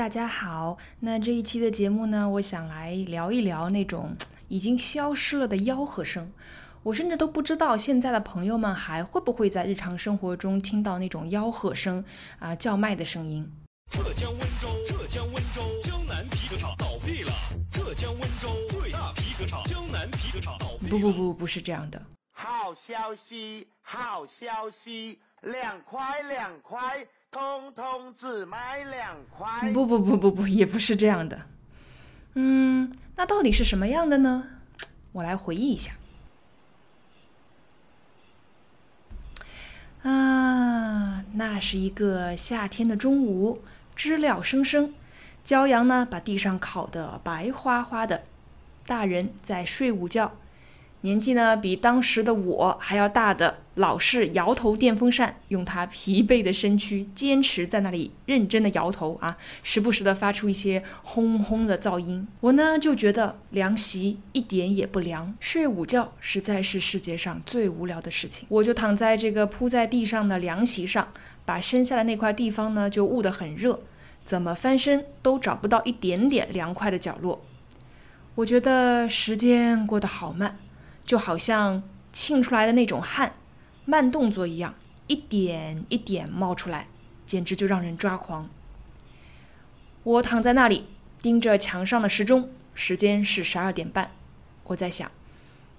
大家好。那这一期的节目呢，我想来聊一聊那种 已经消失了的吆喝声。我甚至都不知道现在的朋友们还会不会在日常生活中听到那种吆喝声啊、叫卖的声音。浙江温州，浙江温州江南皮革厂倒闭了。浙江温州最大皮革厂江南皮革厂倒闭了。不不不，不是这样的。好消息，好消息，两块两块，通通只买两块。不不不不不，也不是这样的。嗯，那到底是什么样的呢？我来回忆一下。啊，那是一个夏天的中午，知了声声，骄阳呢把地上烤得白花花的，大人在睡午觉。年纪呢比当时的我还要大的老式摇头电风扇，用他疲惫的身躯坚持在那里认真的摇头啊，时不时的发出一些轰轰的噪音。我呢就觉得凉席一点也不凉，睡午觉实在是世界上最无聊的事情。我就躺在这个铺在地上的凉席上，把身下的那块地方呢就捂得很热，怎么翻身都找不到一点点凉快的角落。我觉得时间过得好慢。就好像沁出来的那种汗，慢动作一样，一点一点冒出来，简直就让人抓狂。我躺在那里，盯着墙上的时钟，时间是十二点半。我在想，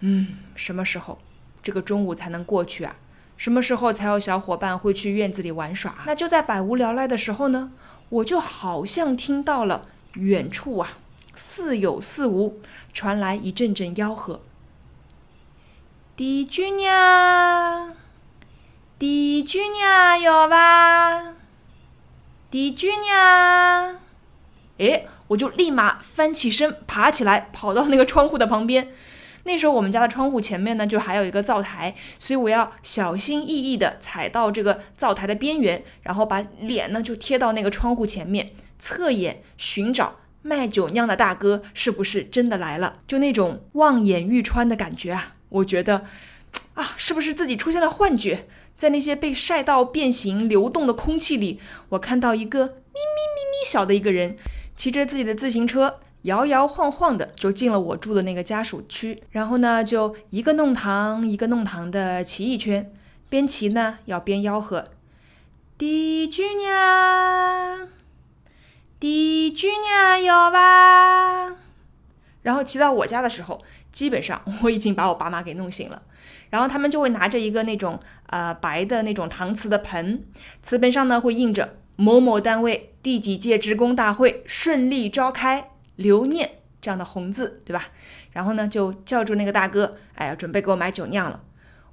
嗯，什么时候这个中午才能过去啊？什么时候才有小伙伴会去院子里玩耍？那就在百无聊赖的时候呢，我就好像听到了远处啊，似有似无，传来一阵阵吆喝。地姑娘，地姑娘要吧？地姑娘，哎，我就立马翻起身，爬起来，跑到那个窗户的旁边。那时候我们家的窗户前面呢，就还有一个灶台，所以我要小心翼翼地踩到这个灶台的边缘，然后把脸呢就贴到那个窗户前面，侧眼寻找卖酒酿的大哥是不是真的来了，就那种望眼欲穿的感觉啊。我觉得，啊，是不是自己出现了幻觉？在那些被晒到变形、流动的空气里，我看到一个咪咪咪咪小的一个人，骑着自己的自行车，摇摇晃晃的就进了我住的那个家属区。然后呢，就一个弄堂一个弄堂的骑一圈，边骑呢要边吆喝：“地姑娘，地姑娘要吧？”然后骑到我家的时候。基本上我已经把我爸妈给弄醒了，然后他们就会拿着一个那种呃白的那种搪瓷的盆，瓷盆上呢会印着某某单位第几届职工大会顺利召开留念这样的红字，对吧？然后呢就叫住那个大哥，哎呀，准备给我买酒酿了，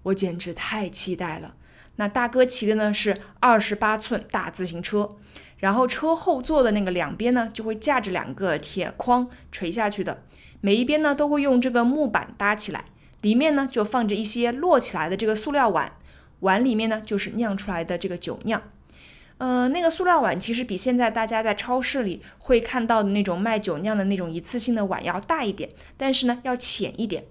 我简直太期待了。那大哥骑的呢是二十八寸大自行车，然后车后座的那个两边呢就会架着两个铁框垂下去的。每一边呢都会用这个木板搭起来，里面呢就放着一些摞起来的这个塑料碗，碗里面呢就是酿出来的这个酒酿。呃，那个塑料碗其实比现在大家在超市里会看到的那种卖酒酿的那种一次性的碗要大一点，但是呢要浅一点。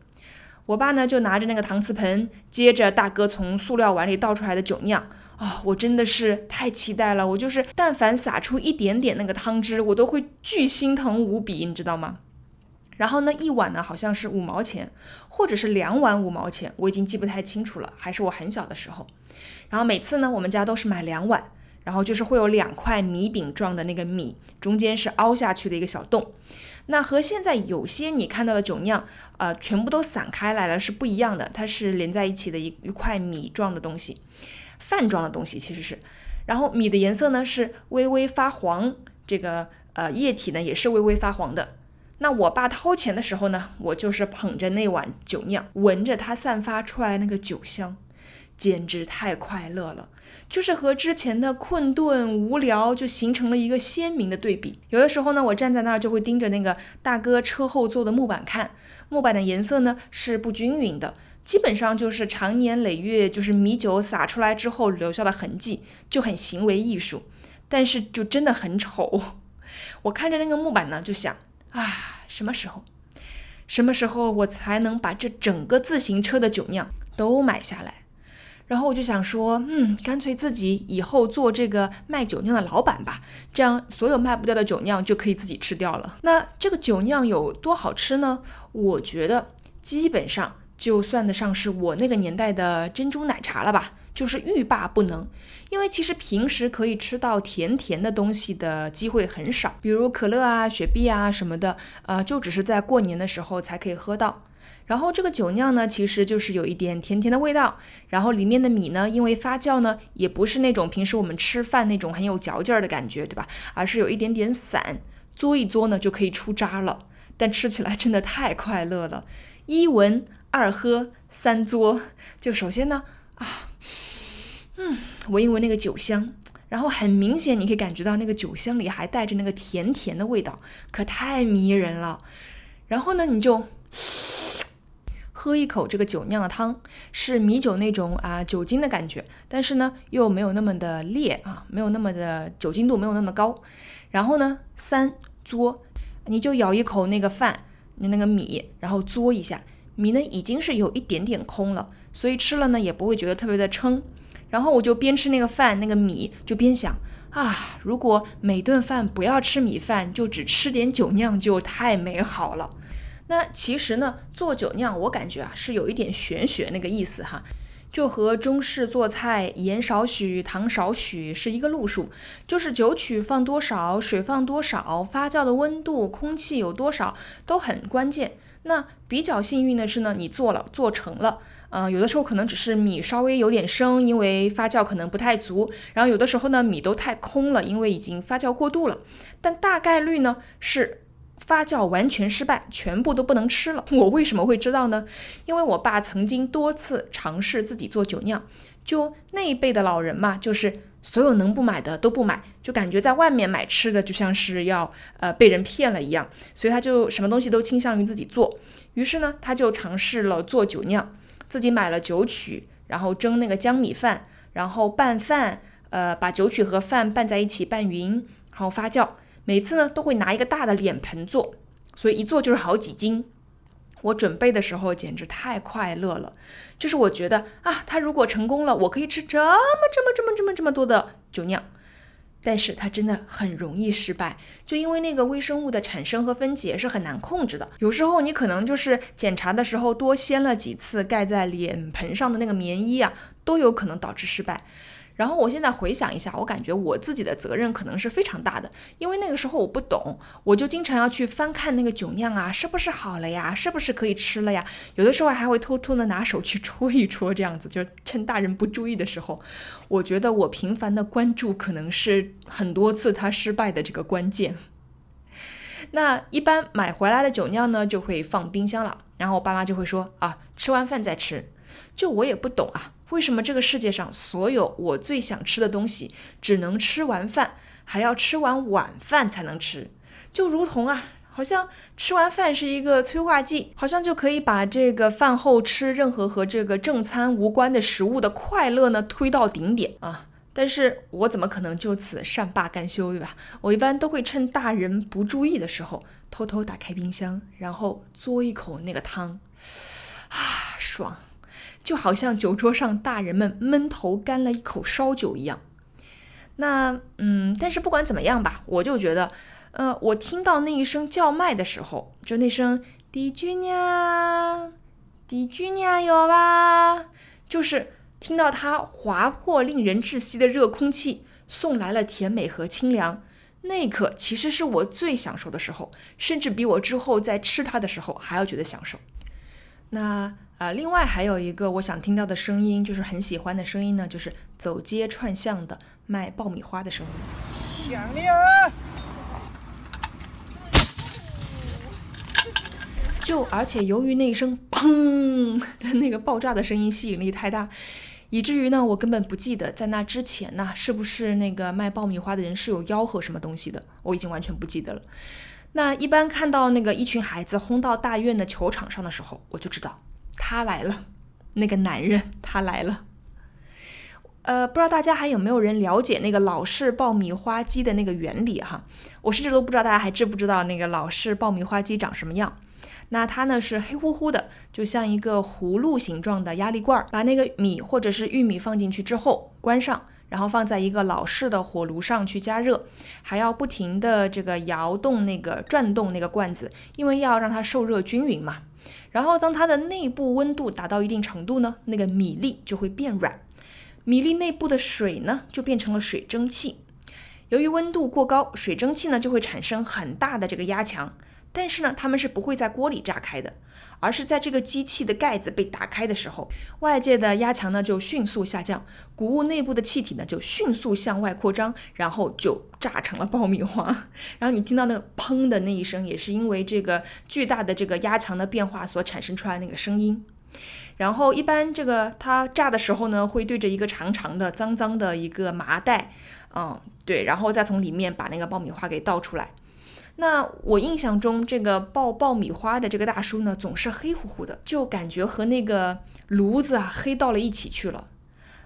我爸呢就拿着那个搪瓷盆，接着大哥从塑料碗里倒出来的酒酿，啊，我真的是太期待了！我就是但凡洒出一点点那个汤汁，我都会巨心疼无比，你知道吗？然后呢，一碗呢好像是五毛钱，或者是两碗五毛钱，我已经记不太清楚了，还是我很小的时候。然后每次呢，我们家都是买两碗，然后就是会有两块米饼状的那个米，中间是凹下去的一个小洞。那和现在有些你看到的酒酿，呃，全部都散开来了是不一样的，它是连在一起的一一块米状的东西，饭状的东西其实是。然后米的颜色呢是微微发黄，这个呃液体呢也是微微发黄的。那我爸掏钱的时候呢，我就是捧着那碗酒酿，闻着它散发出来那个酒香，简直太快乐了。就是和之前的困顿无聊就形成了一个鲜明的对比。有的时候呢，我站在那儿就会盯着那个大哥车后座的木板看，木板的颜色呢是不均匀的，基本上就是长年累月就是米酒洒出来之后留下的痕迹，就很行为艺术，但是就真的很丑。我看着那个木板呢，就想。啊，什么时候？什么时候我才能把这整个自行车的酒酿都买下来？然后我就想说，嗯，干脆自己以后做这个卖酒酿的老板吧，这样所有卖不掉的酒酿就可以自己吃掉了。那这个酒酿有多好吃呢？我觉得基本上就算得上是我那个年代的珍珠奶茶了吧，就是欲罢不能。因为其实平时可以吃到甜甜的东西的机会很少，比如可乐啊、雪碧啊什么的，呃，就只是在过年的时候才可以喝到。然后这个酒酿呢，其实就是有一点甜甜的味道。然后里面的米呢，因为发酵呢，也不是那种平时我们吃饭那种很有嚼劲儿的感觉，对吧？而是有一点点散，嘬一嘬呢就可以出渣了。但吃起来真的太快乐了，一闻二喝三嘬。就首先呢，啊，嗯，闻一闻那个酒香，然后很明显你可以感觉到那个酒香里还带着那个甜甜的味道，可太迷人了。然后呢，你就。喝一口这个酒酿的汤，是米酒那种啊酒精的感觉，但是呢又没有那么的烈啊，没有那么的酒精度没有那么高。然后呢，三嘬，你就咬一口那个饭，你那个米，然后嘬一下，米呢已经是有一点点空了，所以吃了呢也不会觉得特别的撑。然后我就边吃那个饭，那个米就边想啊，如果每顿饭不要吃米饭，就只吃点酒酿，就太美好了。那其实呢，做酒酿我感觉啊是有一点玄学那个意思哈，就和中式做菜盐少许糖少许是一个路数，就是酒曲放多少，水放多少，发酵的温度、空气有多少都很关键。那比较幸运的是呢，你做了做成了，嗯，有的时候可能只是米稍微有点生，因为发酵可能不太足，然后有的时候呢米都太空了，因为已经发酵过度了，但大概率呢是。发酵完全失败，全部都不能吃了。我为什么会知道呢？因为我爸曾经多次尝试自己做酒酿，就那一辈的老人嘛，就是所有能不买的都不买，就感觉在外面买吃的就像是要呃被人骗了一样，所以他就什么东西都倾向于自己做。于是呢，他就尝试了做酒酿，自己买了酒曲，然后蒸那个江米饭，然后拌饭，呃，把酒曲和饭拌在一起拌匀，然后发酵。每次呢都会拿一个大的脸盆做，所以一做就是好几斤。我准备的时候简直太快乐了，就是我觉得啊，它如果成功了，我可以吃这么这么这么这么这么多的酒酿。但是它真的很容易失败，就因为那个微生物的产生和分解是很难控制的。有时候你可能就是检查的时候多掀了几次盖在脸盆上的那个棉衣啊，都有可能导致失败。然后我现在回想一下，我感觉我自己的责任可能是非常大的，因为那个时候我不懂，我就经常要去翻看那个酒酿啊，是不是好了呀，是不是可以吃了呀？有的时候还会偷偷的拿手去戳一戳，这样子，就是趁大人不注意的时候。我觉得我频繁的关注可能是很多次他失败的这个关键。那一般买回来的酒酿呢，就会放冰箱了，然后我爸妈就会说啊，吃完饭再吃。就我也不懂啊。为什么这个世界上所有我最想吃的东西，只能吃完饭，还要吃完晚饭才能吃？就如同啊，好像吃完饭是一个催化剂，好像就可以把这个饭后吃任何和这个正餐无关的食物的快乐呢推到顶点啊！但是我怎么可能就此善罢甘休，对吧？我一般都会趁大人不注意的时候，偷偷打开冰箱，然后嘬一口那个汤，啊，爽！就好像酒桌上大人们闷头干了一口烧酒一样。那嗯，但是不管怎么样吧，我就觉得，呃，我听到那一声叫卖的时候，就那声“地居娘，地居娘哟吧”，就是听到它划破令人窒息的热空气，送来了甜美和清凉。那一刻其实是我最享受的时候，甚至比我之后在吃它的时候还要觉得享受。那。啊，另外还有一个我想听到的声音，就是很喜欢的声音呢，就是走街串巷的卖爆米花的声音。响亮！就而且由于那一声砰的那个爆炸的声音吸引力太大，以至于呢，我根本不记得在那之前呢，是不是那个卖爆米花的人是有吆喝什么东西的，我已经完全不记得了。那一般看到那个一群孩子轰到大院的球场上的时候，我就知道。他来了，那个男人他来了。呃，不知道大家还有没有人了解那个老式爆米花机的那个原理哈？我甚至都不知道大家还知不知道那个老式爆米花机长什么样。那它呢是黑乎乎的，就像一个葫芦形状的压力罐。把那个米或者是玉米放进去之后，关上，然后放在一个老式的火炉上去加热，还要不停的这个摇动那个转动那个罐子，因为要让它受热均匀嘛。然后当它的内部温度达到一定程度呢，那个米粒就会变软，米粒内部的水呢就变成了水蒸气。由于温度过高，水蒸气呢就会产生很大的这个压强。但是呢，它们是不会在锅里炸开的，而是在这个机器的盖子被打开的时候，外界的压强呢就迅速下降，谷物内部的气体呢就迅速向外扩张，然后就炸成了爆米花。然后你听到那个砰的那一声，也是因为这个巨大的这个压强的变化所产生出来那个声音。然后一般这个它炸的时候呢，会对着一个长长的、脏脏的一个麻袋，嗯，对，然后再从里面把那个爆米花给倒出来。那我印象中，这个爆爆米花的这个大叔呢，总是黑乎乎的，就感觉和那个炉子啊黑到了一起去了。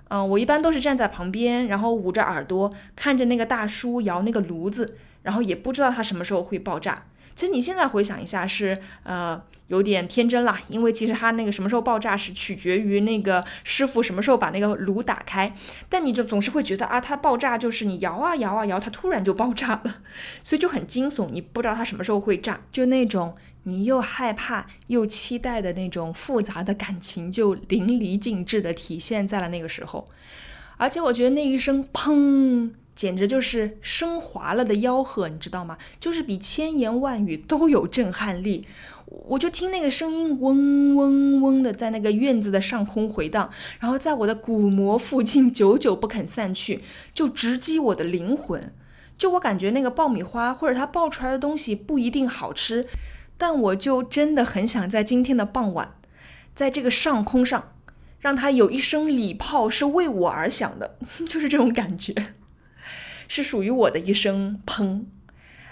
嗯，我一般都是站在旁边，然后捂着耳朵看着那个大叔摇那个炉子，然后也不知道他什么时候会爆炸。其实你现在回想一下，是呃有点天真了，因为其实它那个什么时候爆炸是取决于那个师傅什么时候把那个炉打开。但你就总是会觉得啊，它爆炸就是你摇啊摇啊摇，它突然就爆炸了，所以就很惊悚，你不知道它什么时候会炸，就那种你又害怕又期待的那种复杂的感情就淋漓尽致的体现在了那个时候。而且我觉得那一声砰。简直就是升华了的吆喝，你知道吗？就是比千言万语都有震撼力。我就听那个声音嗡嗡嗡的在那个院子的上空回荡，然后在我的鼓膜附近久久不肯散去，就直击我的灵魂。就我感觉那个爆米花或者它爆出来的东西不一定好吃，但我就真的很想在今天的傍晚，在这个上空上，让它有一声礼炮是为我而响的，就是这种感觉。是属于我的一声砰，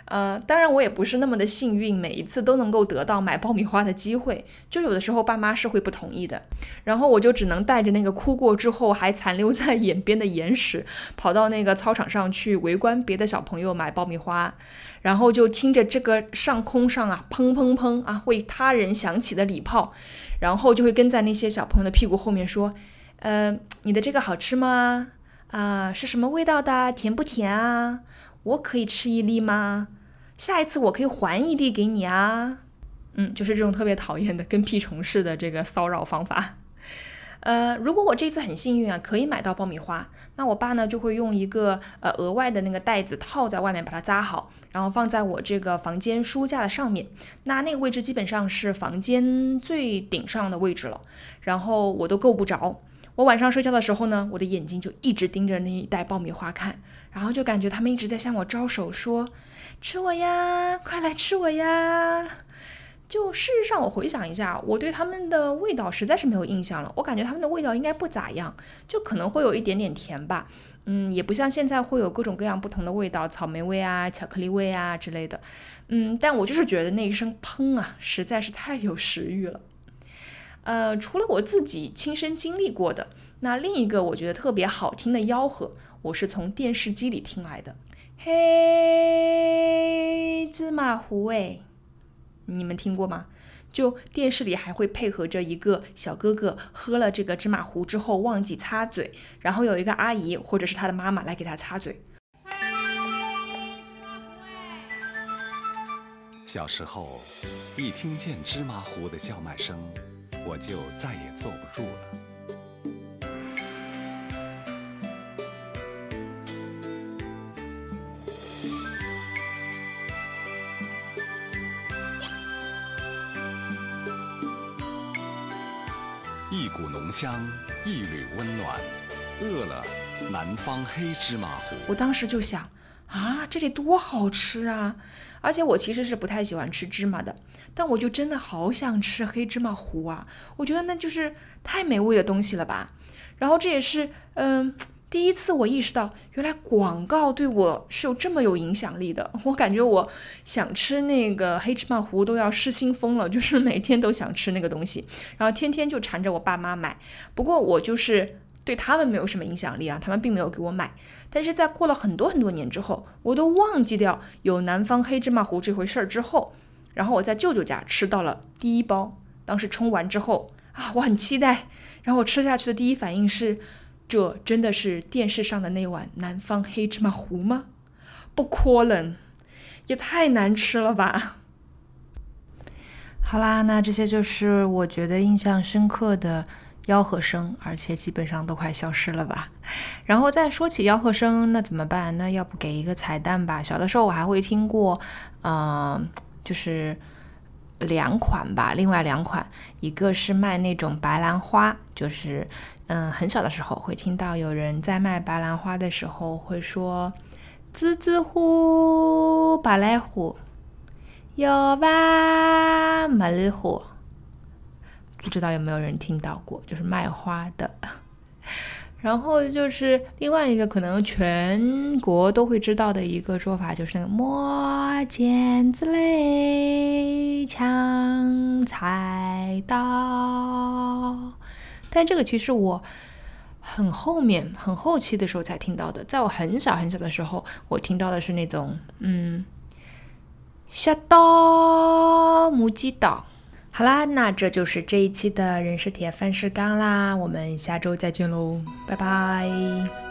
呃，当然我也不是那么的幸运，每一次都能够得到买爆米花的机会，就有的时候爸妈是会不同意的，然后我就只能带着那个哭过之后还残留在眼边的眼屎，跑到那个操场上去围观别的小朋友买爆米花，然后就听着这个上空上啊砰砰砰啊为他人响起的礼炮，然后就会跟在那些小朋友的屁股后面说，呃，你的这个好吃吗？啊，是什么味道的？甜不甜啊？我可以吃一粒吗？下一次我可以还一粒给你啊。嗯，就是这种特别讨厌的跟屁虫似的这个骚扰方法。呃，如果我这次很幸运啊，可以买到爆米花，那我爸呢就会用一个呃额外的那个袋子套在外面，把它扎好，然后放在我这个房间书架的上面。那那个位置基本上是房间最顶上的位置了，然后我都够不着。我晚上睡觉的时候呢，我的眼睛就一直盯着那一袋爆米花看，然后就感觉他们一直在向我招手，说：“吃我呀，快来吃我呀！”就事实上，我回想一下，我对他们的味道实在是没有印象了。我感觉他们的味道应该不咋样，就可能会有一点点甜吧。嗯，也不像现在会有各种各样不同的味道，草莓味啊、巧克力味啊之类的。嗯，但我就是觉得那一声砰啊，实在是太有食欲了。呃，除了我自己亲身经历过的，那另一个我觉得特别好听的吆喝，我是从电视机里听来的。嘿，芝麻糊哎，你们听过吗？就电视里还会配合着一个小哥哥喝了这个芝麻糊之后忘记擦嘴，然后有一个阿姨或者是他的妈妈来给他擦嘴。小时候，一听见芝麻糊的叫卖声。我就再也坐不住了。一股浓香，一缕温暖，饿了，南方黑芝麻糊。我当时就想，啊，这得多好吃啊！而且我其实是不太喜欢吃芝麻的。但我就真的好想吃黑芝麻糊啊！我觉得那就是太美味的东西了吧。然后这也是嗯第一次我意识到，原来广告对我是有这么有影响力的。我感觉我想吃那个黑芝麻糊都要失心疯了，就是每天都想吃那个东西，然后天天就缠着我爸妈买。不过我就是对他们没有什么影响力啊，他们并没有给我买。但是在过了很多很多年之后，我都忘记掉有南方黑芝麻糊这回事儿之后。然后我在舅舅家吃到了第一包，当时冲完之后啊，我很期待，然后我吃下去的第一反应是，这真的是电视上的那碗南方黑芝麻糊吗？不可能，也太难吃了吧！好啦，那这些就是我觉得印象深刻的吆喝声，而且基本上都快消失了吧。然后再说起吆喝声，那怎么办？那要不给一个彩蛋吧？小的时候我还会听过，嗯，就是两款吧，另外两款，一个是卖那种白兰花，就是嗯，很小的时候会听到有人在卖白兰花的时候会说“滋滋呼，白兰花”。有吧，茉莉花，不知道有没有人听到过，就是卖花的。然后就是另外一个可能全国都会知道的一个说法，就是那个磨剪子嘞，抢菜刀。但这个其实我很后面、很后期的时候才听到的，在我很小很小的时候，我听到的是那种嗯。小刀母鸡刀，好啦，那这就是这一期的人是铁，饭是钢啦，我们下周再见喽，拜拜。